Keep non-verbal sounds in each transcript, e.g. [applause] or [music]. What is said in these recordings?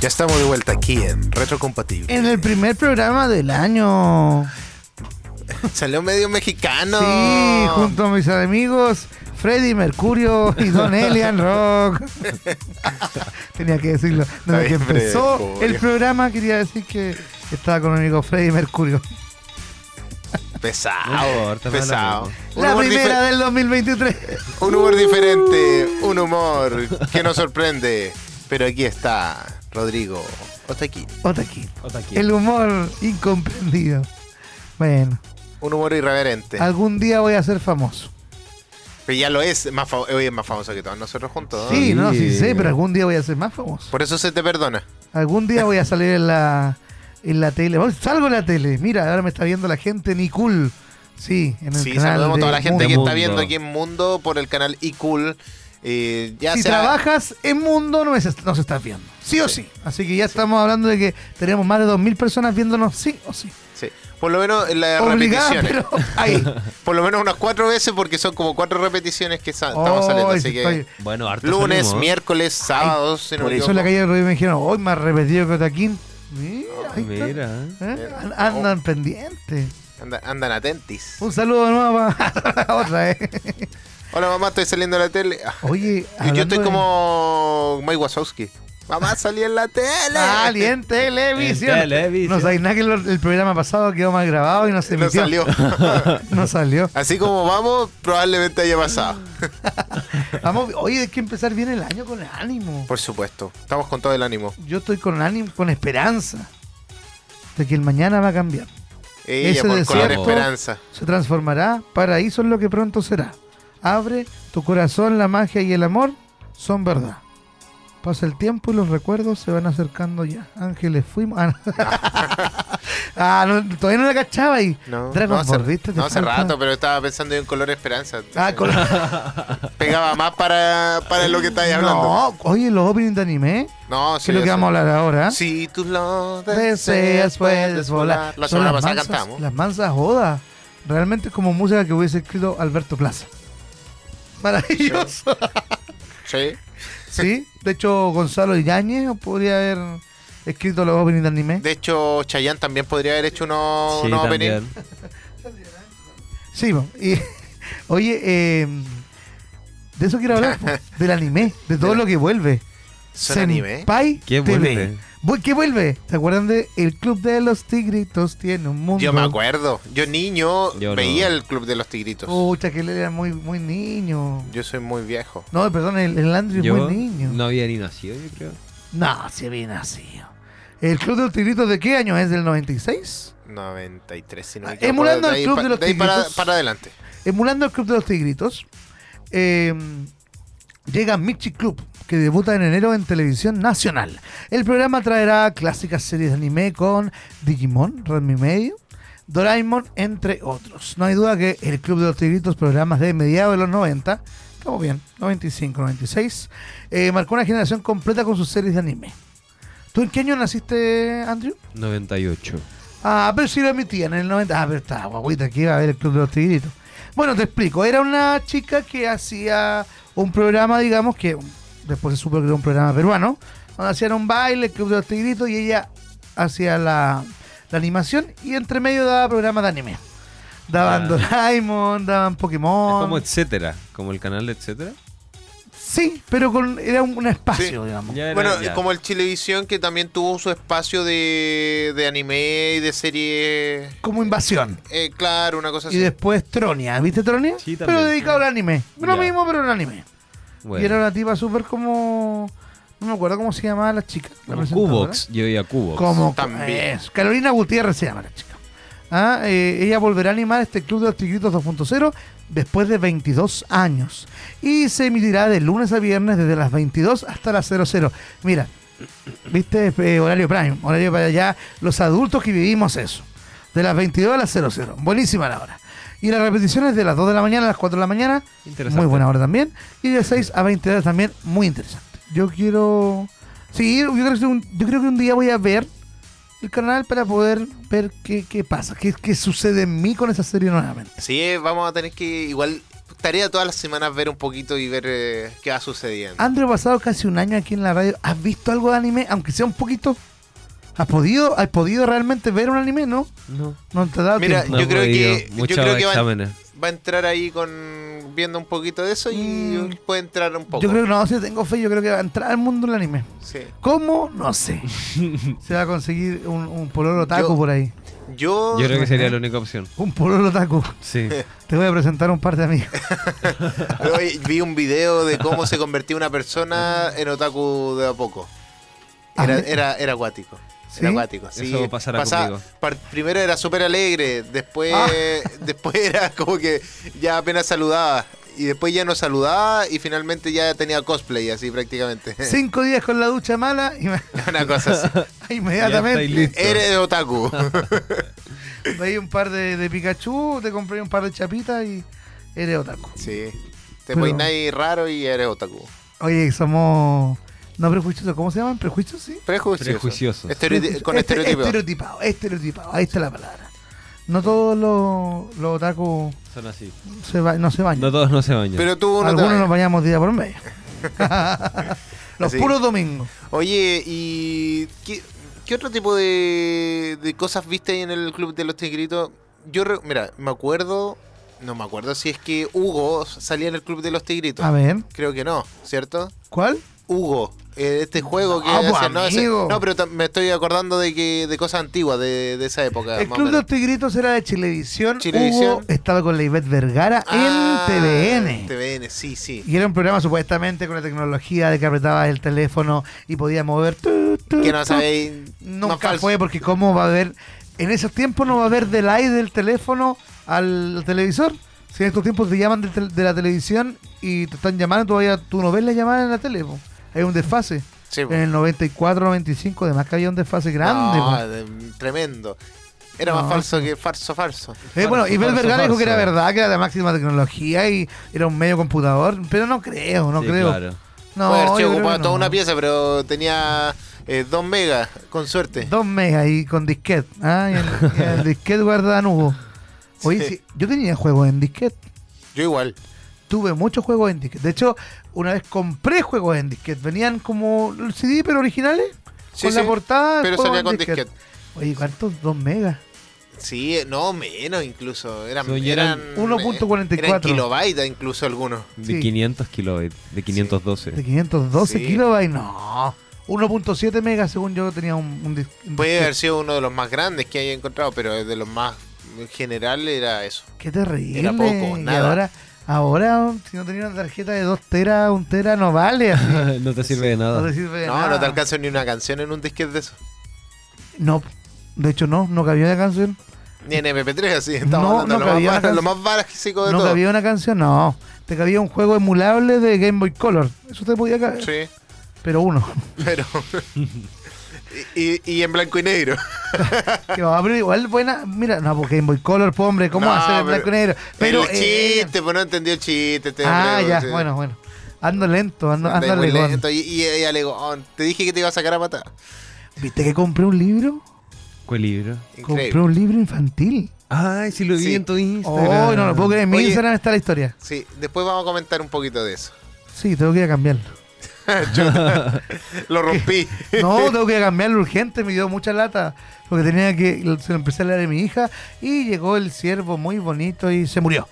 Ya estamos de vuelta aquí en Retrocompatible. En el primer programa del año. [laughs] Salió medio mexicano. Sí, junto a mis amigos Freddy Mercurio y Don Elian Rock. [laughs] Tenía que decirlo. Desde Ay, que empezó Mercurio. el programa quería decir que estaba con mi amigo Freddy Mercurio. Pesado. Pesado. La humor, primera del 2023. un humor diferente, un humor que nos sorprende. Pero aquí está Rodrigo Otaki. Otra aquí. El humor incomprendido. Bueno, Un humor irreverente. algún día voy a ser famoso. Que ya lo es, más hoy es más famoso que todos nosotros juntos. ¿no? Sí, no, sí Sí. sé, pero algún día voy a ser más famoso. Por eso se te perdona. Algún día voy a salir en la, en la tele. Bueno, Salgo en la tele. Mira, ahora me está viendo la gente ni cool. Sí, en el Sí, canal saludamos a toda la gente Mundo. que está viendo aquí en Mundo por el canal iCool. Eh, ya si sea- trabajas en Mundo, no es- nos estás viendo. Sí o sí. Así que ya estamos hablando de que tenemos más de 2.000 personas viéndonos sí o sí. Sí. Por lo menos en las repeticiones. pero [laughs] ahí. Por lo menos unas cuatro veces porque son como cuatro repeticiones que estamos Oh, saliendo. Así sí que estoy- Bueno, harto lunes, salimos. miércoles, sábados. no Por eso en la calle del Rodrigo me dijeron, hoy más repetido que Otaquín. Mira. Mira. ¿Eh? An- Andan pendientes. Anda- andan atentis. Un saludo de nuevo para [laughs] otra, ¿eh? Hola mamá, estoy saliendo a la tele. Ah, Oye, y yo estoy de- como Mike Wazowski. Mamá, salí en la tele. Y en televisión. En televisión. No sabéis nada que el, el programa pasado quedó mal grabado y no se No emitió. salió. [laughs] No salió. Así como vamos, probablemente haya pasado. [laughs] Vamos, oye, hay que empezar bien el año con ánimo. Por supuesto. Estamos con todo el ánimo. Yo estoy con ánimo, con esperanza de que el mañana va a cambiar. Ella Ese por desierto- esperanza. Se transformará, paraíso es lo que pronto será. Abre tu corazón, la magia y el amor son verdad. Pasa el tiempo y los recuerdos se van acercando ya. Ángeles fuimos. Ah, no, [laughs] Ah, no, todavía no la cachaba ahí. No, Dragon no, hace, Ball, ¿viste? Te no, hace rato, pero estaba pensando en color esperanza. Ah, con- [laughs] Pegaba más para, para lo que estáis hablando. No, oye, los openings de anime, No, que es lo que vamos a hablar ahora. Si tú lo Deseas, puedes volar. La semana pasada cantamos. Las mansas jodas. Realmente es como música que hubiese escrito Alberto Plaza. Maravilloso. Sí. Sí, de hecho Gonzalo Iñáñez podría haber escrito los openings de anime. De hecho, Chayanne también podría haber hecho unos, Sí, unos opening. también. Sí, y [laughs] oye, eh, de eso quiero hablar, po, [laughs] del anime, de todo lo que vuelve. Anime. Senpai ¿Qué TV. vuelve? ¿Qué vuelve? ¿Se acuerdan de El Club de los Tigritos tiene un mundo? Yo me acuerdo. Yo niño Yo no. veía el Club de los Tigritos. Pucha, que él era muy, muy niño. Yo soy muy viejo. No, perdón, el, el Andrew es Yo muy niño. no había ni nacido, yo creo. No, si había nacido. ¿El Club de los Tigritos de qué año es? ¿Del 96? 93, si no Ah, emulando De el Club de los ahí para, Tigritos. para adelante. Emulando el Club de los Tigritos, eh, llega Michi Club, que debuta en enero en televisión nacional. El programa traerá clásicas series de anime con Digimon, Redmi Medio, Doraemon, entre otros. No hay duda que el Club de los Tigritos, programas de mediados de los 90, estamos bien, 95, 96, eh, marcó una generación completa con sus series de anime. ¿Tú en qué año naciste, Andrew? 98. Ah, pero sí lo emitían en el 90. Ah, pero estaba guaguita que iba a ver el Club de los Tigritos. Bueno, te explico. Era una chica que hacía un programa, digamos, que después se supo que era un programa peruano, donde hacían un baile, el Club de los Tigritos, y ella hacía la, la animación y entre medio daba programas de anime. Daban Ah. Doraemon, daban Es Pokémon. como etcétera, como el canal de etcétera. Sí, pero con, era un, un espacio, Sí. digamos. Era- Bueno, ya. como el Chilevisión que también tuvo su espacio de, de anime y de serie. Como invasión. Eh, claro, una cosa Y así. después Tronia, ¿viste Tronia? Sí, pero también. dedicado al anime. Lo Ya. mismo, pero en anime. Bueno, Y era una tipa súper como. No me acuerdo cómo se llamaba la chica. La como presentadora. Cubox. Yo veía Cubox. Como También. es, Carolina Gutiérrez se llama la chica. Ah, eh, ella volverá a animar este Club de los Tigritos 2.0 después de 22 años. Y se emitirá de lunes a viernes desde las 22 hasta las 00. Mira, viste Eh, horario prime, horario para allá, los adultos que vivimos eso. De las 22 a las 00. Buenísima la hora. Y las repeticiones de las 2 de la mañana a las 4 de la mañana. Interesante. Muy buena hora también. Y de 6 a 20 horas también, muy interesante. Yo quiero. Sí, yo creo, que un, yo creo que un día voy a ver el canal para poder ver qué, qué pasa, qué, qué sucede en mí con esa serie nuevamente. Sí, vamos a tener que igual tarea todas las semanas ver un poquito y ver eh, qué va sucediendo. Andrew, pasado casi un año aquí en la radio, ¿has visto algo de anime? Aunque sea un poquito. ¿Has podido, has podido realmente ver un anime, no? No. No te da Mira, tiempo. No yo creo que- yo creo que. Va a entrar ahí con viendo un poquito de eso y Mm. puede entrar un poco. Yo creo que no, si tengo fe, yo creo que va a entrar al mundo del anime. Sí. ¿Cómo? No sé. [laughs] Se va a conseguir un, un pololo taco Yo- por ahí. Yo, Yo creo que sería la única opción. Un pololo taco. Sí. [laughs] Te voy a presentar un par de amigos. [laughs] hoy vi un video de cómo se convertía una persona en otaku de a poco. Era, era, era acuático. ¿Sí? Era acuático. Sí. Eso pasará Pasaba- conmigo. par- primero era súper alegre, después, Ah. [laughs] después era como que ya apenas saludaba. Y después ya no saludaba y finalmente ya tenía cosplay así prácticamente. [laughs] Cinco días con la ducha mala y me- [laughs] Una cosa así. Estáis inmediatamente. Eres otaku. veí un par de, de Pikachu, te compré un par de chapitas y eres otaku. sí. Te Pero- pones raro y eres otaku. Oye, somos no prejuiciosos, ¿cómo se llaman? ¿Prejuicios? Sí. Prejuicioso. Prejuiciosos. Estereoti- con Este- estereotipos. Estereotipado, estereotipado, ahí está la palabra. No todos los, los otaku Son así. se ba- no se bañan. No todos no se bañan. Pero tú no Algunos nos bañamos día por medio. [laughs] los Así. puros domingos. Oye, ¿y qué, qué otro tipo de, de cosas viste ahí en el Club de los Tigritos? Yo, re- mira, me acuerdo, no me acuerdo si es que Hugo salía en el Club de los Tigritos. A ver, Creo que no, ¿cierto? ¿cuál? Hugo, eh, este juego que Ah, pues, hacían, no, ese- amigo. no, pero tam- me estoy acordando de que de cosas antiguas de, de esa época. El más o Club de menos. los Tigritos era de Chilevisión. Chilevisión. Hugo estaba con la Ivette Vergara Ah, en TVN. TVN, sí, sí. Y era un programa supuestamente con la tecnología de que apretabas el teléfono y podías mover. tu, tu, Que no tu. sabéis. más Nunca falso. fue porque cómo va a haber... En esos tiempos no va a haber delay del teléfono al televisor. Si en estos tiempos te llaman tel- de la televisión y te están llamando, todavía tú no ves la llamada en la tele. po. Hay un desfase. Sí. En el 94, 95, además que había un desfase grande. No, de- tremendo. Era No, más falso que falso, falso. Eh, bueno, y Bel Vergara dijo que era verdad, que era de máxima tecnología y era un medio computador, pero no creo, no Sí, creo. claro. No, Puede haber yo sido creo ocupado que toda no. una pieza, pero tenía eh, dos megas, con suerte. Dos megas y con disquete. Ah, y el, y el [laughs] disquete guarda nubo. Oye, Sí. sí, yo tenía juegos en disquete. Yo igual. Tuve muchos juegos en disquete. De hecho, una vez compré juegos en disquete. Venían como el CD, pero originales. Sí, con la portada. pero salía con disquete. Oye, ¿cuántos? Dos megas. Sí, eh, no, menos incluso. Eran, yo eran eran 1.44. Eran kilobytes incluso algunos. De Sí. 500 kilobytes. De 512. De 512 Sí. kilobytes. No. 1.7 megas, según yo tenía un, un Puede disquete. haber sido uno de los más grandes que haya encontrado, pero de los más en general era eso. Qué terrible. Era poco, Y nada. ahora, ahora, si no tenía una tarjeta de 2 teras, 1 tera no vale. [laughs] No te sirve de No nada. te sirve de No, nada. no te alcanza ni una canción en un disquete de eso. No, de hecho no, no cabía una canción. Ni en MP3, así. Estamos No, hablando no lo, más, lo más básico de No todo. cabía una canción, no. Te cabía un juego emulable de Game Boy Color. Eso te podía caber. Sí, Pero uno. pero. [laughs] y, y- y en blanco y negro. [laughs] que va, pero igual buena. Mira, no, porque Game Boy Color, pues, hombre, ¿cómo No, hacer en blanco y negro? Pero. el eh, chiste, pues no entendió el chiste. Este ah, hombre, ya, sí. bueno, bueno. Ando lento, ando, Anda ando alegón. lento. Y, y ella alegó, te dije que te iba a sacar a matar. ¿Viste que compré un libro? ¿Cuál libro? Compré Increíble. un libro infantil. Ay, sí lo vi Sí. en tu Oh, Instagram. no lo puedo creer. En mi Oye. Instagram está la historia. Sí, después vamos a comentar un poquito de eso. Sí, tengo que ir a cambiarlo. [laughs] Lo rompí. [laughs] No, tengo que cambiarlo urgente, me dio mucha lata. Porque tenía que. Se lo empecé a leer a mi hija. Y llegó el ciervo muy bonito y se murió.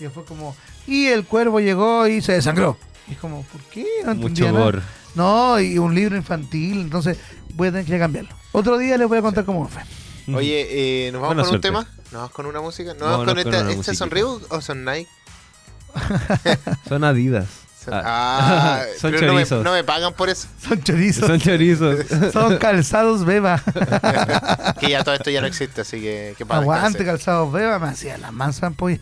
Y fue como. Y el cuervo llegó y se desangró. Y es como, ¿por qué? No entendía Mucho nada. No, y un libro infantil. Entonces voy a tener que cambiarlo. Otro día les voy a contar cómo fue. Oye, eh, ¿nos vamos Buena con suerte. un tema? ¿Nos vamos con una música? ¿Nos vamos con con esta? ¿Esta son. Reebok o son Nike? [laughs] Son Adidas. Son- Ah. Ah, [laughs] Son pero no me, chorizos. no me pagan por eso. [laughs] Son chorizos. Son chorizos. [laughs] Son calzados beba. Que ya todo esto ya no existe, así que, que Aguante, calzados beba. Me hacía la mansa ampolla.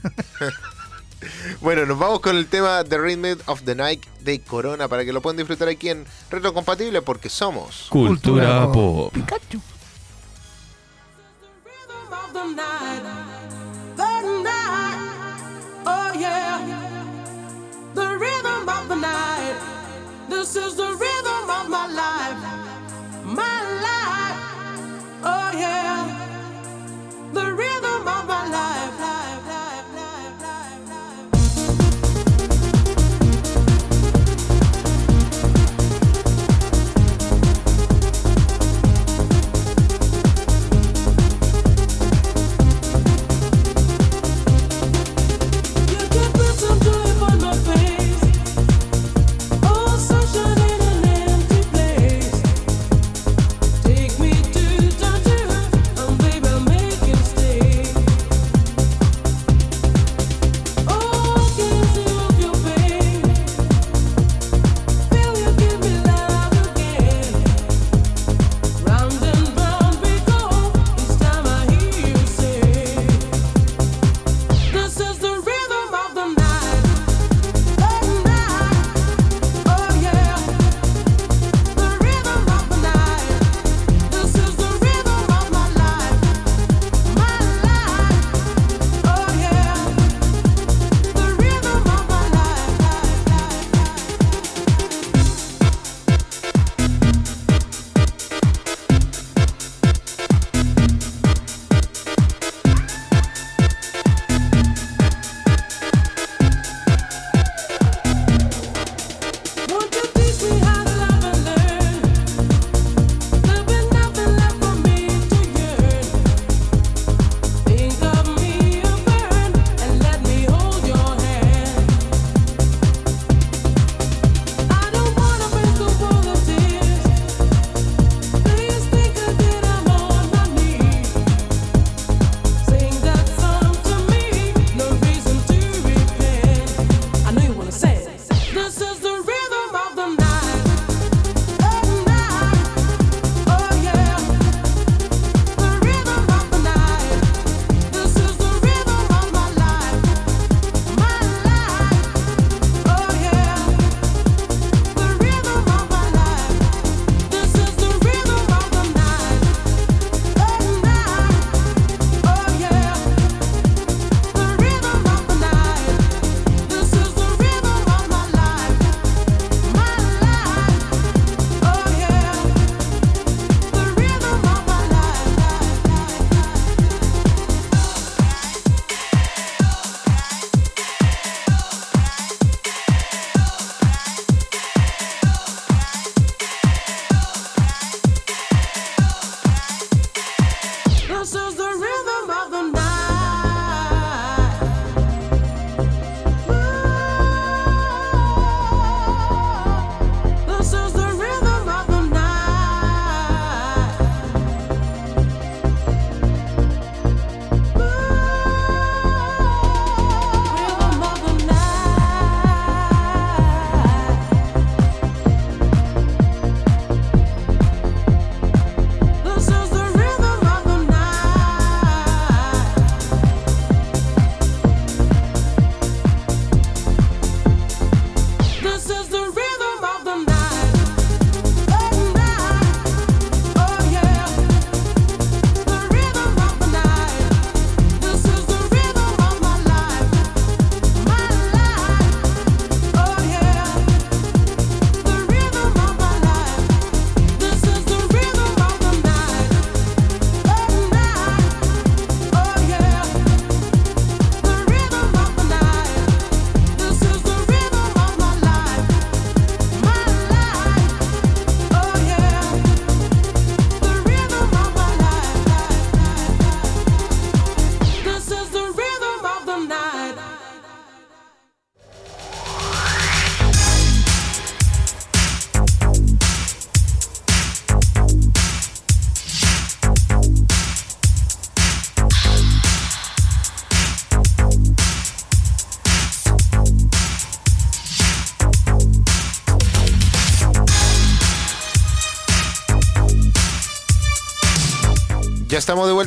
Bueno, nos vamos con el tema The Rhythm of the Night de Corona para que lo puedan disfrutar aquí en Retro Compatible porque somos. Cultura pop. Pikachu. rhythm of the night, the night, oh yeah, the rhythm of the night. This is the rhythm of my life, my life, oh yeah, the rhythm of my life.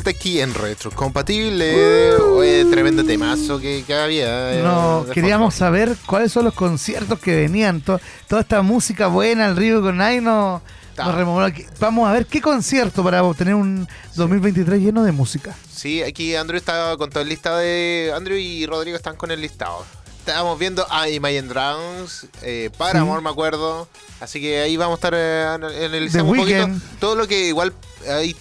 Aquí en Retrocompatible. Oye, tremendo temazo que, que había. eh, No, queríamos fondo. saber cuáles son los conciertos que venían, to- toda esta música buena, el Río con nos, aquí. Vamos a ver qué concierto para obtener un 2023 lleno de música. Sí, aquí Andrew está con todo el listado de. Andrew y Rodrigo están con el listado. Estábamos viendo a Imagine Dragons, eh, Paramore, Sí. me acuerdo. Así que ahí vamos a estar eh, an- analizando un poquito todo lo que igual hay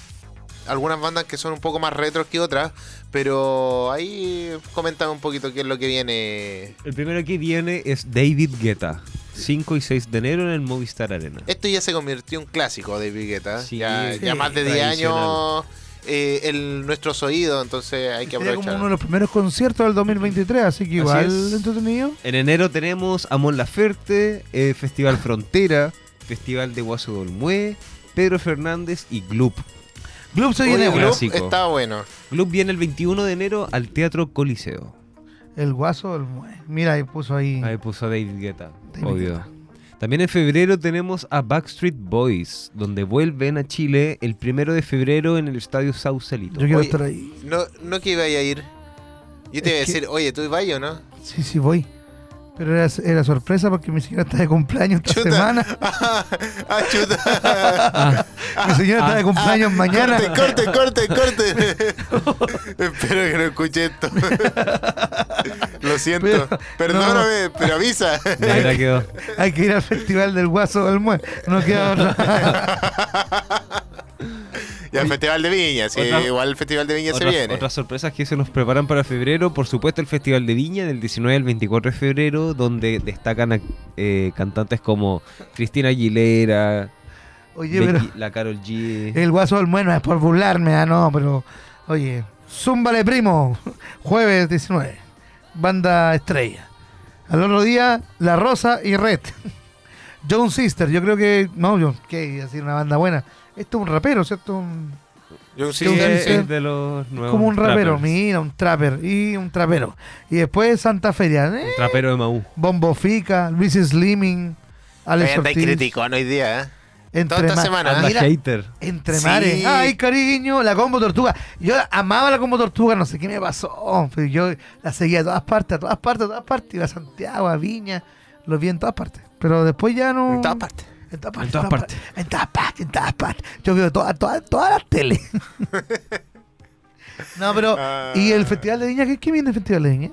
algunas bandas que son un poco más retros que otras, pero ahí comentan un poquito qué es lo que viene. El primero que viene es David Guetta. 5 y 6 de enero en el Movistar Arena. Esto ya se convirtió en un clásico de Vigueta. Sí, ya, sí. ya más de 10 Tradicional. años eh, en nuestros oídos, entonces hay que Sería como aprovechar. uno de los primeros conciertos del 2023, así que igual entretenido. En enero tenemos a Mon Laferte, eh, Festival Frontera, Festival de Guaso de Olmué, Pedro Fernández y Gloop. Club se viene Gloop. bueno. Gloop clásico. está bueno. Gloop viene el 21 de enero al Teatro Coliseo. El guaso mue- Mira, ahí puso ahí. Ahí puso David Guetta, David obvio. Guetta. También en febrero tenemos a Backstreet Boys, donde vuelven a Chile el primero de febrero en el Estadio Sausalito. Yo quiero Oye, estar ahí. No, no que iba a ir. Yo te iba a Es que- decir, oye, ¿tú vas o no? Sí, sí, voy. Pero era, era sorpresa porque mi señora está de cumpleaños esta Chuta. semana. [laughs] ah, chuta. Ah, Mi señora está de cumpleaños mañana. Corte, corte, corte, corte. [laughs] Espero que no escuche esto. Lo siento. Pero- Perdóname, pero avisa. la quedó. Hay que ir al festival del guaso del mue. No queda otra. [laughs] y al Festival de Viña, sí, Otra- igual el Festival de Viña se viene. otras sorpresas que se nos preparan para febrero, por supuesto el Festival de Viña del 19 al 24 de febrero, donde destacan eh, cantantes como Cristina Aguilera, Oye, pero Becky- la Carol G. el guaso del mue no es por burlarme, ah, no, pero. Oye, Zúmbale Primo, jueves 19. Banda estrella. Al otro día, La Rosa y Red. [laughs] John Sister, yo creo que. No, yo, que decir una banda buena. Esto es un rapero, ¿cierto? Un- Yo sí, sí es, sé. es de los nuevos como un rapero, trappers. mira, un trapper y un trapero. Y después Santa Feria, ¿eh? Un trapero de Maú. Bombo Fica, Luis Slimming, Alex Ortiz, criticón hoy día, ¿eh? entre, toda esta ma- semana, ¿eh? mira, hater. entre Sí. mares. Ay, cariño, la combo tortuga. Yo amaba la combo tortuga, no sé qué me pasó. Pero yo la seguía a todas partes, a todas partes, a todas partes. Iba a Santiago, a Viña, los vi en todas partes. Pero después ya no. En todas partes. En todas partes. En todas partes. En todas partes, en todas partes. Yo veo todas todas todas las teles. [laughs] no, pero. Ah. ¿Y el Festival de Viña? ¿Qué, qué viene el Festival de Viña?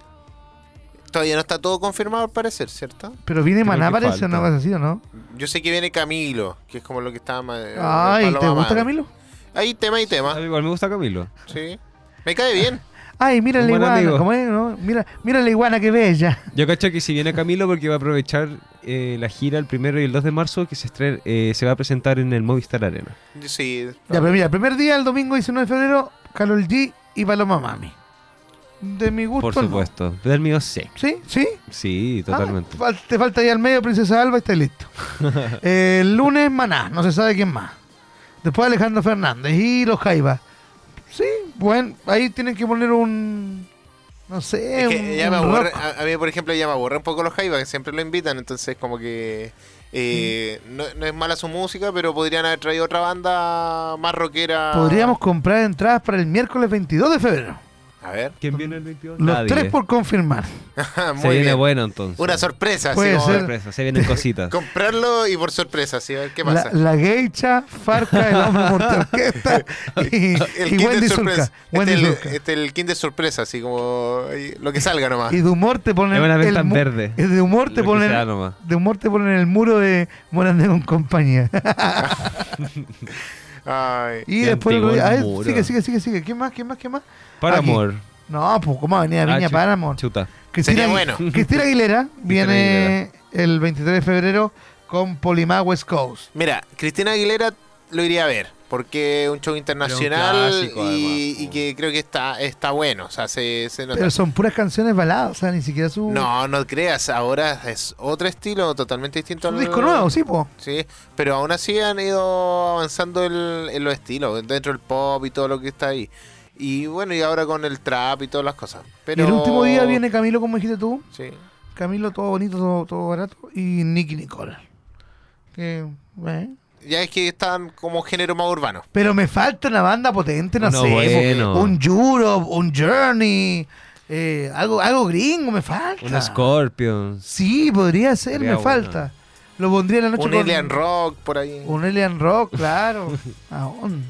Todavía no está todo confirmado al parecer, ¿cierto? Pero viene Creo Maná, parece, cosa así, ¿o no? Yo sé que viene Camilo, que es como lo que estaba más. Ay, ¿te gusta Camilo? Hay tema y tema, igual me gusta Camilo. sí. Me cae bien. Ay, mira Un la iguana. ¿cómo es? no? Mira, mira la iguana que bella. Yo cacho que si viene Camilo porque va a aprovechar eh, la gira el primero y el 2 de marzo que se, estre- eh, se va a presentar en el Movistar Arena. Sí. Ya, pero mira, el primer día, el domingo 19 de febrero, Carol G y Paloma Mami. De mi gusto. Por no. supuesto. Del mío sí. ¿Sí? ¿Sí? Sí, totalmente. Ah, te falta ahí al medio Princesa Alba y está listo. [laughs] Eh, el lunes Maná, no se sabe quién más. Después Alejandro Fernández y los Jaivas. Sí, bueno, ahí tienen que poner un. No sé, Es que ya me aburre, a, a mí, por ejemplo, ya me aburre un poco los Jaiba, que siempre lo invitan, entonces como que eh, Mm. no, no es mala su música, pero podrían haber traído otra banda más rockera. Podríamos comprar entradas para el miércoles 22 de febrero. A ver. ¿Quién viene el 22? Los Nadie. tres por confirmar. [laughs] Se Muy viene bien. bueno entonces. Una sorpresa, Puede como ser. sorpresa. Se vienen [laughs] cositas. comprarlo y por sorpresa, así, a ver qué La, pasa. la Geisha, Farca, [laughs] el hombre multiorquesta y, El y Wendy sorpresa. Zulka. Wendy Este, Zulka. el, este el king de sorpresa, así como lo que salga nomás. Y de humor te ponen. Es una venta el verde. y De humor te ponen. De humor te ponen el muro de Morandé con compañía. Ay. y después. a ver, sigue, sigue, sigue, sigue. ¿Qué más? ¿Qué más? ¿Qué más? Para Aquí. amor. No, pues, ¿cómo venía Ah, Viña Paramore? Chuta. Cristina, Sería bueno. [laughs] Cristina Aguilera viene el 23 de febrero con Polimá West Coast. Mira, Cristina Aguilera lo iría a ver, porque es un show internacional clásico, y, además, y que creo que está, está bueno. O sea, se, se nota. Pero son puras canciones baladas, o sea, ni siquiera su, No, no creas, ahora es otro estilo totalmente distinto su al disco nuevo, sí, po. Sí, pero aún así han ido avanzando el- en los estilos, dentro del pop y todo lo que está ahí. Y bueno, y ahora con el trap y todas las cosas. Pero Y el último día viene Camilo, como dijiste tú. Sí. Camilo, todo bonito, todo, todo barato. Y Nicky Nicole. Que, eh. Ya es que están como género más urbano. Pero me falta una banda potente, no sé. po. bueno. Un Europe, un Journey. eh, algo, algo gringo me falta. Un Scorpion. Sí, podría ser, me bueno. falta. Lo pondría en la noche Un con- alien rock por ahí. Un Alien Rock, claro. [laughs] Aún.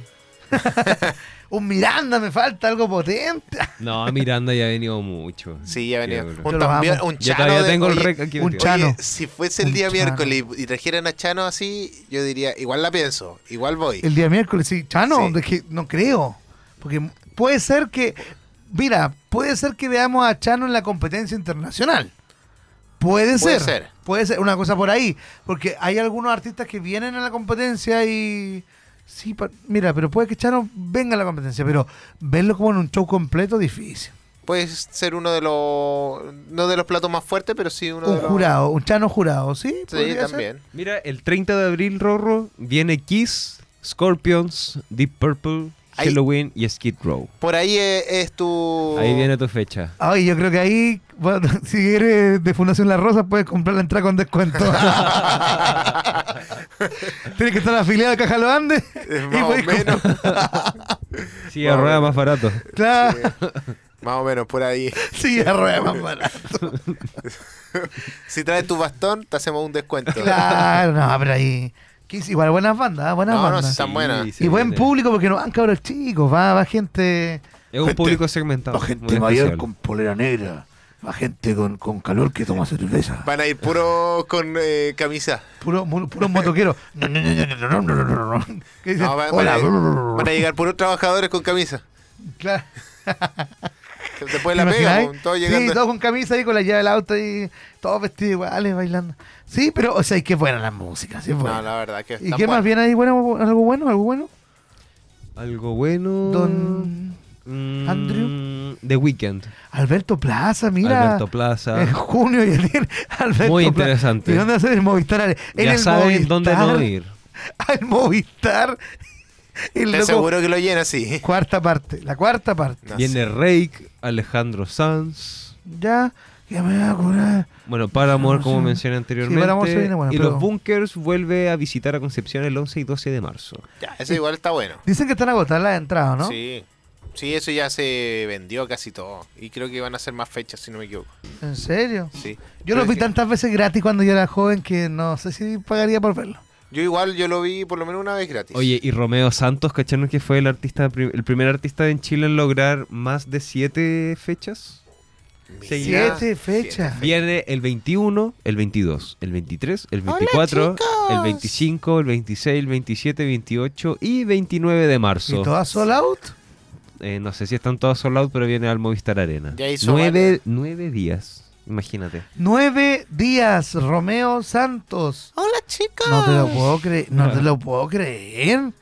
[laughs] un Miranda me falta, algo potente. No, Miranda ya ha venido mucho. Sí, ya. Qué bueno. Un, Yo también, Yo Chano. todavía de- tengo el rec aquí un. Chano. Oye, si fuese el Un día Chano. miércoles y, y trajeran a Chano así, yo diría, igual la pienso, igual voy. El día miércoles, sí. Chano, Sí. es que no creo. Porque puede ser que, mira, puede ser que veamos a Chano en la competencia internacional. Puede, Puede ser. ser. Puede ser una cosa por ahí. Porque hay algunos artistas que vienen a la competencia y... Sí, pa- mira, pero puede que Chano venga a la competencia, pero verlo como en un show completo, difícil. Puede ser uno de los, no de los platos más fuertes, pero sí uno Un de los... jurado, un Chano jurado, ¿sí? Sí, ser. también. Mira, el 30 de abril, Rorro, viene Kiss, Scorpions, Deep Purple, Ahí- Halloween y Skid Row. Por ahí es, es tu... Ahí viene tu fecha. Ay, yo creo que ahí, bueno, [laughs] si eres de Fundación La Rosa, puedes comprar la entrada con descuento. [laughs] Tienes que estar afiliado a Caja Los Andes. Es y más o menos. [laughs] Sí, a rueda más barato. Claro, Más o menos, por ahí. sí, a rueda más barato. Si traes tu bastón, te hacemos un descuento. Claro, no, pero ahí. igual, buenas bandas, ¿eh? buenas No, no, bandas. sí, Están buenas. y buen viene. público porque no van cabros chicos, va, va gente. Es un público segmentado. muy especial. polera negra, va gente con, con, calor que toma cerveza. Van a ir puros con eh, camisa. Puros puro, motoqueros. [laughs] no, no, no, no, van, a llegar puros trabajadores con camisa. Claro. [laughs] Después la pega, pues, todos llegando. Sí, todos con camisa y con la llave del auto y todos vestidos iguales bailando. Sí, pero, o sea, y qué buena la música. Sí, buena. No, la verdad que. ¿Y qué más bien ahí? Bueno, ¿Algo bueno? ¿Algo bueno? Algo bueno. Don. Mm, Andrew. The Weeknd. Alberto Plaza, mira. Alberto Plaza. En junio ya tiene [laughs] Alberto Muy Plaza. interesante. ¿Y dónde ser el Movistar? En ya el saben Movistar, dónde no ir. [laughs] Al Movistar. El Te loco- seguro que lo llena, sí. Cuarta parte, la cuarta parte. No Viene sé. Rake, Alejandro Sanz. Ya, ya me voy a curar. Bueno, Paramore, No, como sí. mencioné anteriormente. Paramore se viene bueno, y pero- los Bunkers vuelve a visitar a Concepción el 11 y 12 de marzo. Ya, eso igual está bueno. Dicen que están agotadas las entradas, ¿no? Sí. Sí, eso ya se vendió casi todo. Y creo que van a ser más fechas, si no me equivoco. ¿En serio? Sí. Yo Pero lo vi que- tantas veces gratis cuando yo era joven que no sé si pagaría por verlo. Yo igual, yo lo vi por lo menos una vez gratis. Oye, y Romeo Santos, ¿cacharon que fue el artista pri- el primer artista en Chile en lograr más de siete fechas? Siete fechas. Viene el 21, el 22, el 23, el 24, el 25, el 26, el 27, 28 y 29 de marzo. ¿Y todas sold out? Eh, no sé si están todos sold out, pero viene al Movistar Arena. Nueve, nueve días, imagínate. Nueve días, Romeo Santos. Hola, chicos. No te lo puedo creer, no te lo puedo creer.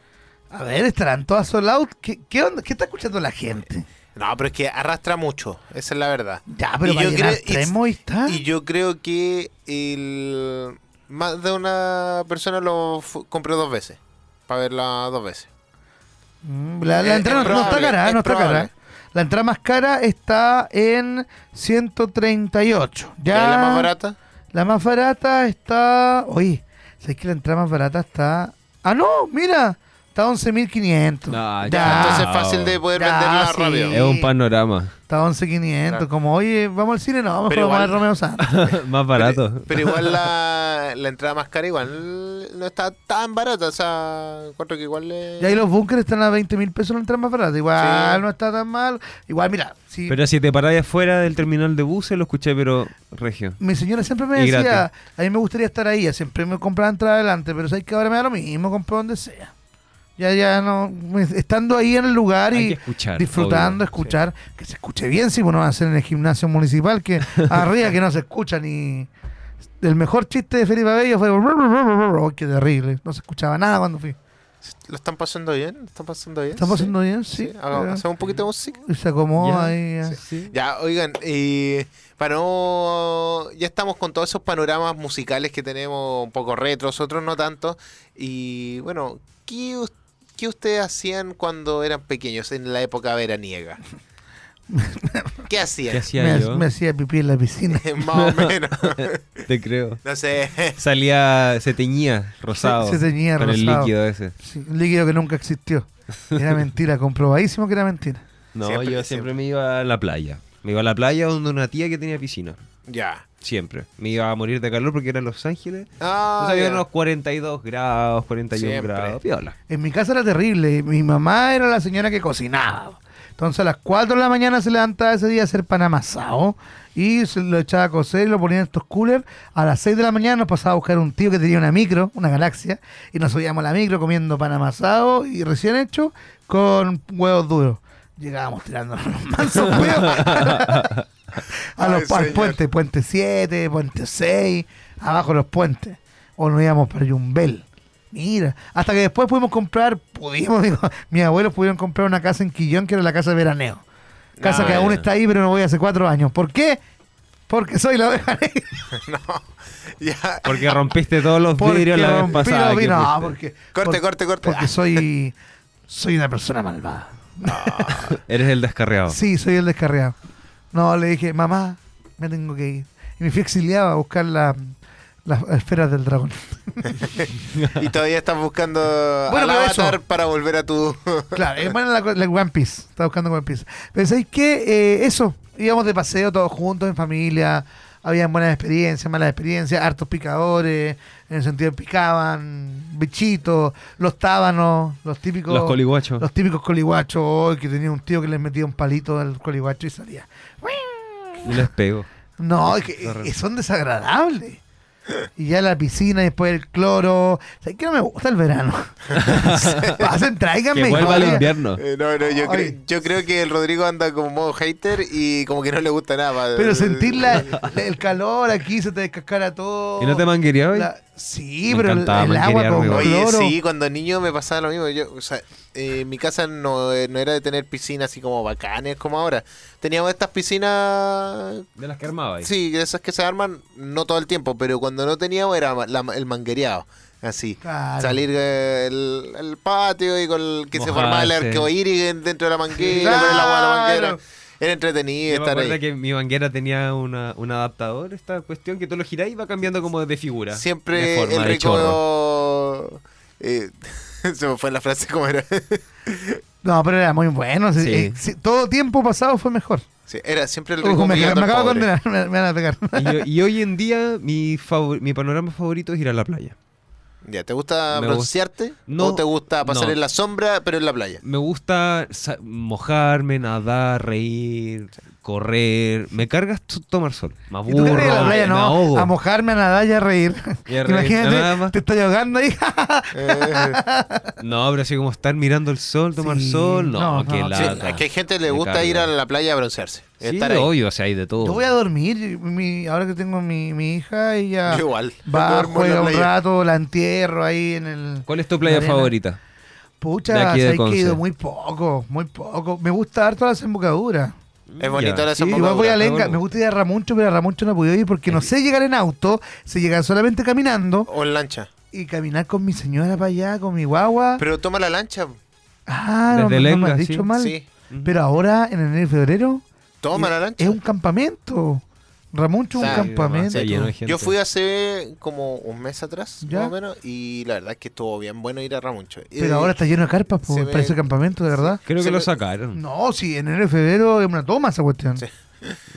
A ver, estarán todas sold out. ¿Qué, qué onda? ¿Qué está escuchando la gente? No, pero es que arrastra mucho, esa es la verdad. Ya, pero Y yo creo- Movistar. Y yo creo que el más de una persona lo compró dos veces. Para verla dos veces. La, entrada es no, no está cara, es no está probable. cara. La entrada más cara está en 138. ¿Y Ya la más barata? La más barata está. Oye, ¿sabes que la entrada más barata está. Ah, no, mira. Está a 11.500. No, ya. ya. Entonces es fácil de poder Ya, venderla sí. rápido. Es un panorama. Está a 11.500. Claro. Como, oye, vamos al cine, no, vamos Pero a ver igual- Romeo Santos. [laughs] Más barato. Pero igual la, la entrada más cara igual no está tan barata. O sea, encuentro que igual es... Y ahí los bunkers están a 20 mil pesos la entrada más barata. Igual Sí. no está tan mal. Igual, mira, si Pero si te paráis afuera del terminal de buses, lo escuché, pero regio. mi señora siempre me Y decía, gratis. a mí me gustaría estar ahí, ella siempre me compraba entrada adelante, pero sabes que ahora me da lo mismo, compro donde sea. Ya, ya no, me- estando ahí en el lugar Hay y escuchar. disfrutando, obvio, escuchar, que se escuche bien, si bueno va a ser en el gimnasio municipal, que [laughs] arriba que no se escucha ni... El mejor chiste de Felipe Abello fue... Oh, qué terrible, no se escuchaba nada cuando fui. ¿Lo están pasando bien? ¿Lo están pasando bien? ¿Está pasando bien? Sí. Sí, hacemos un poquito de música. y se acomoda Ya, ahí. ya. Sí. Ya, oigan, eh, para no... Ya estamos con todos esos panoramas musicales que tenemos, un poco retros, otros no tanto. Y bueno, ¿qué, us- qué ustedes hacían cuando eran pequeños, en la época veraniega? [laughs] ¿Qué hacían? ¿Qué hacía Me, yo? me hacía pipí en la piscina. [laughs] Más o menos. [laughs] Te creo. No sé. Salía, se teñía rosado. Se- se teñía con el rosado. líquido ese. Sí, un líquido que nunca existió. Era mentira, comprobadísimo que era mentira. No, Siempre- yo siempre, siempre. me iba a la playa. Me iba a la playa donde una tía que tenía piscina. Ya. Siempre. Me iba a morir de calor porque era en Los Ángeles. Ah, Entonces había unos 42 grados, 41 Siempre. grados. Piola. En mi casa era terrible. Mi mamá era la señora que cocinaba. Entonces a las 4 de la mañana se levantaba ese día a hacer pan amasado. Y se lo echaba a cocer y lo ponía en estos coolers. A las 6 de la mañana nos pasaba a buscar un tío que tenía una micro, una galaxia. Y nos subíamos a la micro comiendo pan amasado y recién hecho con huevos duros. Llegábamos tirando [laughs] los mansos huevos. [laughs] a los Ay, al puente, puente 7, puente 6, abajo los puentes. O nos íbamos para Yumbel. Mira, hasta que después pudimos comprar, pudimos, [laughs] digo, mis abuelos pudieron comprar una casa en Quillón que era la casa de veraneo. Casa Ah, que aún ya. está ahí, pero no voy hace cuatro años. ¿Por qué? Porque soy la oveja negra. [laughs] Ya. Porque rompiste todos los Porque vidrios la vez pasada. vidrios. No, porque, Corte, corte, corte. porque soy, soy una persona malvada. [laughs] Eres el descarriado. Sí, soy el descarriado. No, le dije, mamá, me tengo que ir. Y me fui exiliado a buscar la- las esferas del dragón. [laughs] Y todavía estás buscando Bueno, al pero eso. avatar para volver a tu... [laughs] Claro, es [laughs] buena la, la One Piece. Estaba buscando One Piece. Pero ¿sabéis qué? Eh, eso. Íbamos de paseo todos juntos en familia. Habían buenas experiencias, malas experiencias, hartos picadores. En el sentido de picaban bichitos, los tábanos, los típicos. Los coliguachos. Los típicos coliguachos. hoy que tenía un tío que les metía un palito al coliguacho y salía. Y les pego. No, es que eh, son desagradables. Y ya la piscina, después el cloro. ¿Sabes qué no me gusta el verano? [laughs] Pasen, tráiganme. Que vuelva el invierno. Eh, no, no, yo, Ay. cre- yo creo que el Rodrigo anda como modo hater y como que no le gusta nada. Pero sentir la- el calor aquí, se te descascara todo. ¿Y no te manguereabas? La- Sí, Me pero el, agua con Oye, sí, cuando niño me pasaba lo mismo. Yo, o sea, eh, mi casa no, eh, no era de tener piscinas así como bacanes como ahora. Teníamos estas piscinas, De las que armaba ahí. sí, esas que se arman no todo el tiempo, pero cuando no teníamos era la- el manguereado. Así, Claro. salir eh, el, el patio y con el que se formaba el arcoíris dentro de la manguera, con el agua de la manguera. Era entretenido Yo me estar acuerdo ahí. que mi manguera tenía una, un adaptador, esta cuestión que tú lo girás y va cambiando como de figura. Siempre de forma, el de rico... [laughs] eh, [laughs] se me fue la frase como era. [laughs] No, pero era muy bueno. sí, eh, sí, todo tiempo pasado fue mejor. Sí, era siempre el rico me, humillando me al acabo de condenar, me, me van a pegar. Y, yo- y hoy en día mi, favor- mi panorama favorito es ir a la playa. Ya, ¿te gusta Me broncearte? No, ¿O te gusta pasar no. en la sombra, pero en la playa? Me gusta mojarme, nadar, reír, correr. Me cargas tomar sol. Me ¿Y aburro, tú que la playa me no? ahogo. A mojarme, a nadar y a reír. [laughs] Y a reír, nada Imagínate, te estoy ahogando ahí. Eh, No, pero así como estar mirando el sol, tomar Sí, sol, no, no, qué no. sí, lata. es que hay gente que le Me gusta carga. ir a la playa a broncearse. Sí, estar ahí. obvio, o sea, hay de todo. Yo voy a dormir. mi- ahora que tengo mi, mi hija, ella Yo igual. va, juega un rato, la entierro ahí en el... ¿Cuál es tu playa favorita? Pucha, De aquí de que he ido muy poco, muy poco. Me gusta dar todas las embocaduras. Es bonito Sí, desembocadura. igual voy a Lenca, me gusta ir a Ramuncho, pero a Ramuncho no he podido ir porque no sé llegar en auto, sé llegar solamente caminando O en lancha. y caminar con mi señora para allá, con mi guagua. Pero toma la lancha. ah, no, Desde no me has dicho sí. mal. Sí. Pero ahora, en enero y febrero, Toma es, la lancha. es un campamento. Ramuncho es un campamento. Está lleno de gente. Yo fui hace como un mes atrás, ¿Ya? más o menos, y la verdad es que estuvo bien bueno ir a Ramuncho. Pero Eh, ahora está lleno de carpas, parece campamento, de verdad. Creo que Se lo me- sacaron. No, sí, en enero y febrero es una toma esa cuestión. Sí.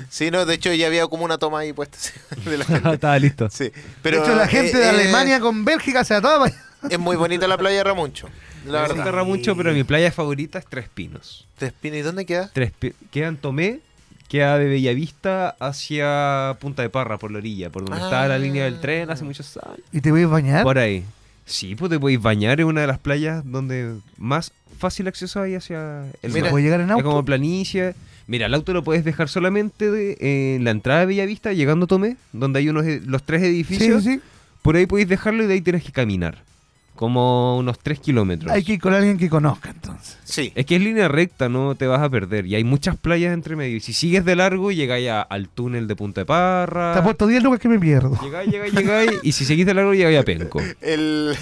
Sí, no, de hecho ya había como una toma ahí puesta sí, de la [laughs] gente. Estaba listo. Sí, pero de hecho, la eh, gente de eh, Alemania con Bélgica se ataba. [laughs] Es muy bonita la playa de Ramuncho, la Me verdad. gusta mucho, pero mi playa favorita es Tres Pinos. Tres Pinos, ¿y dónde queda? Tres Pi- queda en Tomé, queda de Bellavista hacia Punta de Parra, por la orilla, por donde Ah. estaba la línea del tren hace muchos años. ¿Y te voy a bañar? Por ahí. Sí, pues te podéis bañar en una de las playas donde más fácil acceso hay hacia el Mira, mar. ¿Puedo llegar en Es auto? como planicie. Mira, el auto lo puedes dejar solamente de- en la entrada de Bellavista, llegando a Tomé, donde hay unos, e- los tres Sí, edificios. sí. Por ahí podéis dejarlo y de ahí tienes que caminar. Como unos 3 kilómetros. Hay que ir con alguien que conozca, entonces. Sí. Es que es línea recta, no te vas a perder. Y hay muchas playas entre medio. Y si sigues de largo, llegáis a- al túnel de Punta de Parra. Te apuesto 10 lucas que me pierdo. Llegáis, llegáis, llegáis. y si seguís de largo, llegáis a Penco. El.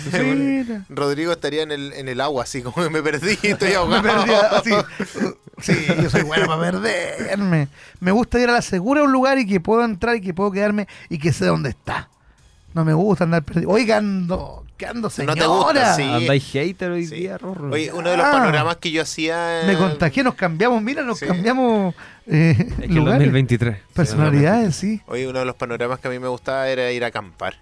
Rodrigo estaría en el, en el agua, así como me perdí, estoy [laughs] Me ahogado. perdí así. Sí, yo soy bueno para perderme. Me gusta ir a la segura a un lugar y que puedo entrar y que puedo quedarme y que sé dónde está. No me gusta andar perdido. Oiga, ando, que ando No señora. te gusta, sí. Andáis hater hoy Sí. día, Rorro. Oye, uno de los Ah. panoramas que yo hacía... Me contagié, nos cambiamos, mira, nos Sí. cambiamos eh, es que el lugares. 2023. Personalidades, sí. Oye, uno de los panoramas que a mí me gustaba era ir a acampar.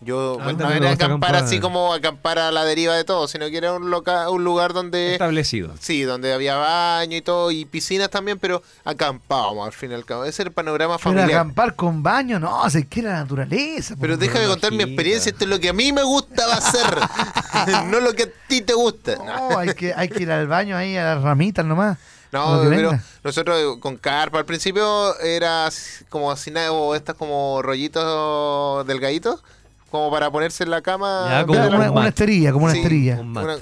Yo Ah, bueno, no era gusta acampar, acampar. así como acampar a la deriva de todo, sino que era un, loca, un lugar donde... Establecido. Sí, donde había baño y todo, y piscinas también, pero acampábamos al fin y al cabo. Ese era el panorama Pero familiar. acampar con baño, no, se quiere la naturaleza. Pero po. déjame contar mi experiencia, esto es lo que a mí me gustaba hacer, [laughs] [laughs] no lo que a ti te gusta. No, hay que, hay que ir al baño ahí a las ramitas nomás. No, pero nosotros con carpa al principio era así como así nada, o estas como rollitos delgaditos, como para ponerse en la cama. Ya, como la- una, un una mat. esterilla, como una Sí. esterilla. Un mat. una-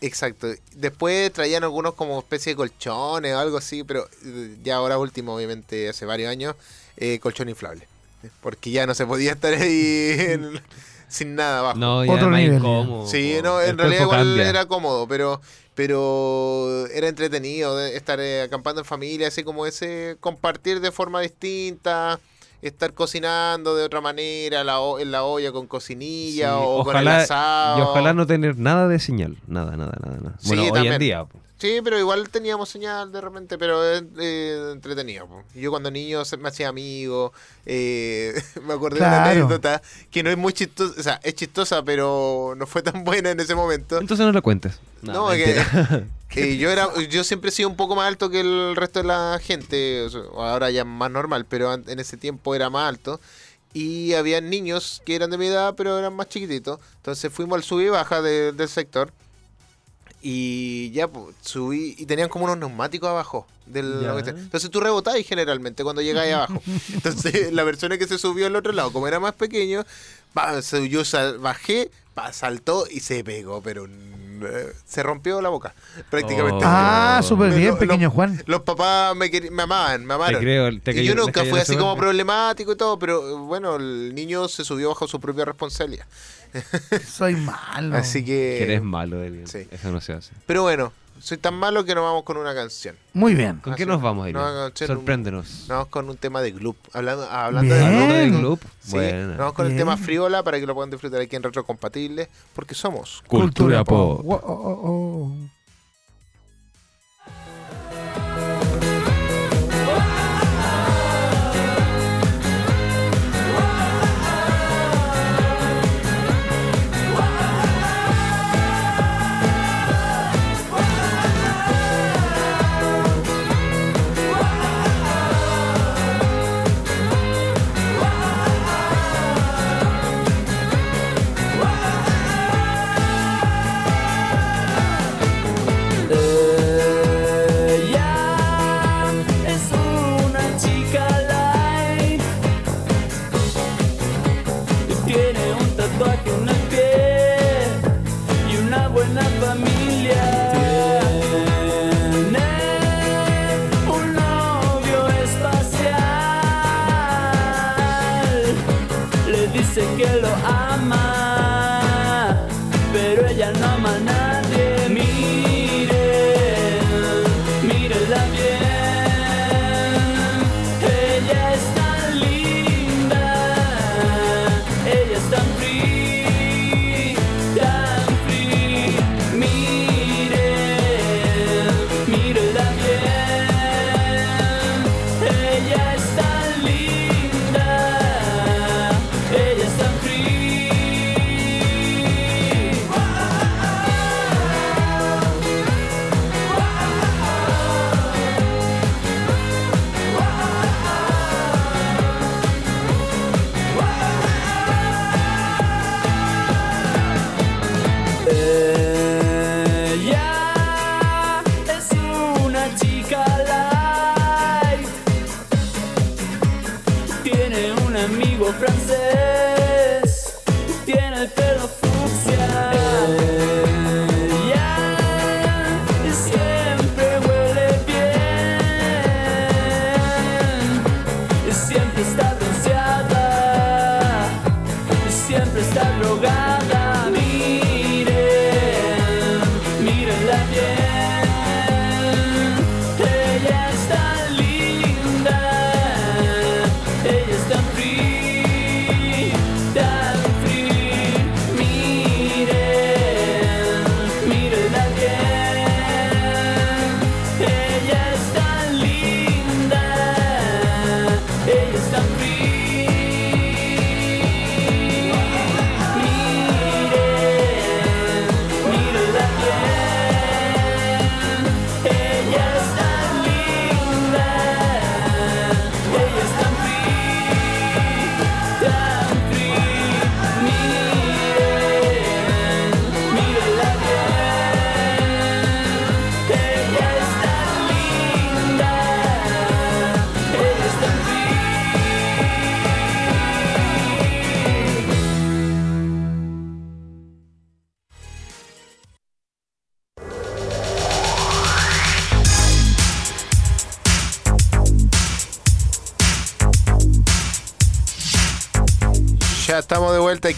Exacto. Después traían algunos como especie de colchones o algo así, pero eh, ya ahora último, obviamente, hace varios años, eh, colchón inflable. Porque ya no se podía estar ahí [laughs] en- sin nada abajo. No, ya Otro nivel, incómodo. Sí, no, en realidad igual cambia. era cómodo, pero pero era entretenido estar eh, acampando en familia, así como ese compartir de forma distinta, estar cocinando de otra manera, la o- en la olla con cocinilla Sí, o con el asado. Y ojalá no tener nada de señal. Nada, nada, nada. nada. Sí, Bueno, hoy también. en día. Sí, pero igual teníamos señal de repente, pero es eh, entretenido. po. Yo cuando niño me hacía amigo, eh, [laughs] me acordé de una anécdota que no es muy chistosa, o sea, es chistosa, pero no fue tan [laughs] buena en ese momento. Entonces no la cuentes. No, mentira. [laughs] que eh, yo era, yo siempre he sido un poco más alto que el resto de la gente, o sea, ahora ya más normal, pero en ese tiempo era más alto. Y había niños que eran de mi edad, pero eran más chiquititos. Entonces fuimos al sub y baja de- del sector. Y ya pues, subí y tenían como unos neumáticos abajo. Del, Ya. Entonces tú rebotabas generalmente cuando llegáis abajo. [laughs] Entonces la persona que se subió al otro lado, como era más pequeño, se- yo sal- bajé, pa, saltó y se pegó, pero eh, se rompió la boca prácticamente. Oh. Ah, súper bien, lo- pequeño Juan. Los papás me, me amaban, me amaron. Te creo. Te y yo nunca fui así como problemático y todo, pero bueno, el niño se subió bajo su propia responsabilidad. Soy malo. Así que... Que eres malo, Elian. sí. Eso no se hace. Pero bueno, soy tan malo que nos vamos con una canción. Muy bien. ¿Con Ah, qué nos vamos, Elian? No, no, che, Sorpréndenos. Nos vamos con un tema de Gloop. Hablando, hablando Bien. de Gloop. Bueno. club. Sí, Bueno. nos vamos con Bien. el tema Friola para que lo puedan disfrutar aquí en Retrocompatible, porque somos Cultura pop. Wo- oh, oh, oh.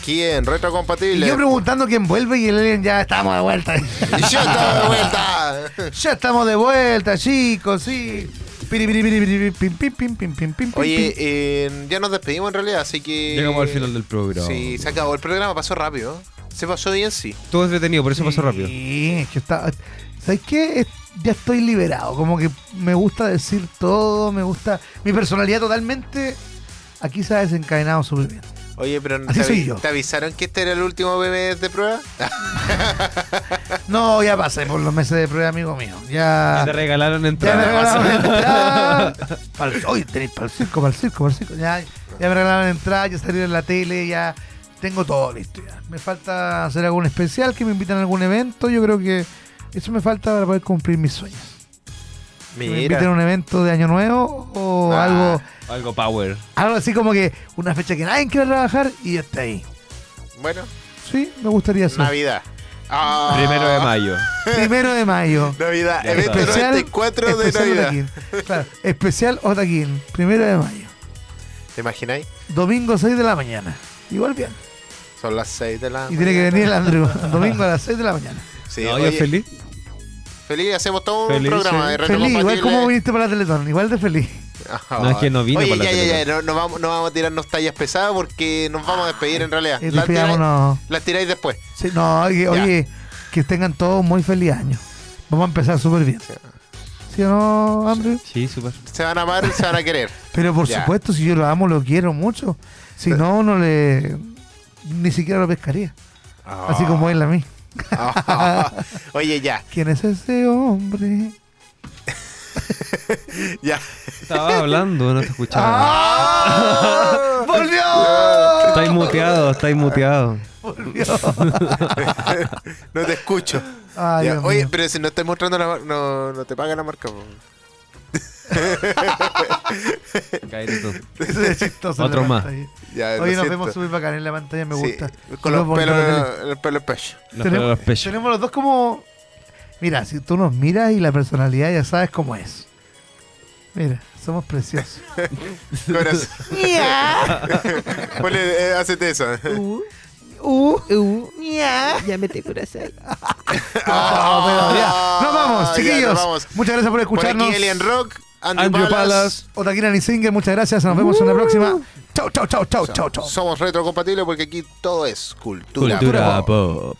Aquí en Y Retrocompatible. yo preguntando quién vuelve y el alien ya estamos de vuelta. Y ya estamos de vuelta. [laughs] ya estamos de vuelta, chicos, sí. Oye, eh, ya nos despedimos en realidad, así que. Llegamos al final del programa. Sí, se acabó el programa, pasó rápido. Se pasó bien, sí. Todo es detenido, por eso pasó rápido. Sí, es que está. ¿Sabes qué? Ya estoy liberado. Como que me gusta decir todo, me gusta. Mi personalidad totalmente. Aquí se ha desencadenado súper bien. Oye, pero Así ¿te, soy yo. ¿te avisaron que este era el último bebé de prueba? [laughs] No, ya pasé por los meses de prueba, amigo mío. Ya. Te regalaron Ya me [laughs] entrada. regalaron entrada. Para el- Oye, tenéis para el circo, para el circo, para el circo. Ya, ya me regalaron entrada, ya salí en la tele, ya tengo todo listo. Ya. Me falta hacer algún especial, que me invitan a algún evento. Yo creo que eso me falta para poder cumplir mis sueños. Que me inviten a un evento de Año Nuevo o Ah. algo, Algo power. algo así como que una fecha que nadie quiere trabajar y yo esté ahí. Bueno, Sí, me gustaría hacer. Navidad. Ah. Primero de mayo. [laughs] Primero de mayo. Navidad, Ya evento está. 94 de especial Navidad. Otaquín. Claro, especial Otaquín, primero de mayo. ¿Te imagináis? Domingo 6 de la mañana. Igual bien. Son las 6 de la Y tiene que venir el Andrew. Domingo a las 6 de la mañana. Sí, no, oye, yo feliz. Feliz, hacemos todo un Feliz, programa sí. de Feliz, igual como viniste para la Teletón. Igual de feliz. Ajá. No, es que no vine Oye, por la ya, ya, ya, Teletón. no, no vamos, no vamos a tirarnos tallas pesadas porque nos vamos a despedir en realidad. Y Las tiráis, despidámonos. las tiráis después. Sí, no, que- oye, que tengan todos muy feliz año. Vamos a empezar súper bien. ¿Sí o no, Andrew? Sí, súper. Se van a amar, se van a querer. [laughs] Pero por Ya. supuesto, si yo lo amo, lo quiero mucho. Si no, no le. Ni siquiera lo pescaría. Así como él a mí. [laughs] Oye, ya, ¿Quién es ese hombre? [laughs] ya. Estaba hablando, no te escuchaba. ¡Ah! [laughs] ¡Volvió! Estáis muteado, estáis muteado. ¡Volvió! No te escucho. Ay, Oye, mío. pero si no estás mostrando la mar- no, no te paga la marca. po. [laughs] Es chistoso. Otro más. Ya, Oye, nos siento. vemos súper bacán en la pantalla, me Sí, gusta. con los pelos, el pelo especho. Los Tenemos- pelos pechos. Tenemos los dos como. Mira, si tú nos miras y la personalidad ya sabes cómo es. Mira, somos preciosos. [laughs] Corazón. [laughs] Ponle, eh, hacete eso. Uh, uh, uh, ña. Ya mete corazón. No, pero ya. Nos vamos, Ah, ya, chiquillos. nos vamos. Muchas gracias por Por escucharnos. aquí Alien Rock, Andrew, Andrew Palas. Otaquina ni Singer, muchas gracias. Nos vemos en la próxima. Chau, chau, chau, chau, chau, chau. Somos retrocompatibles porque aquí todo es cultura. Cultura pop.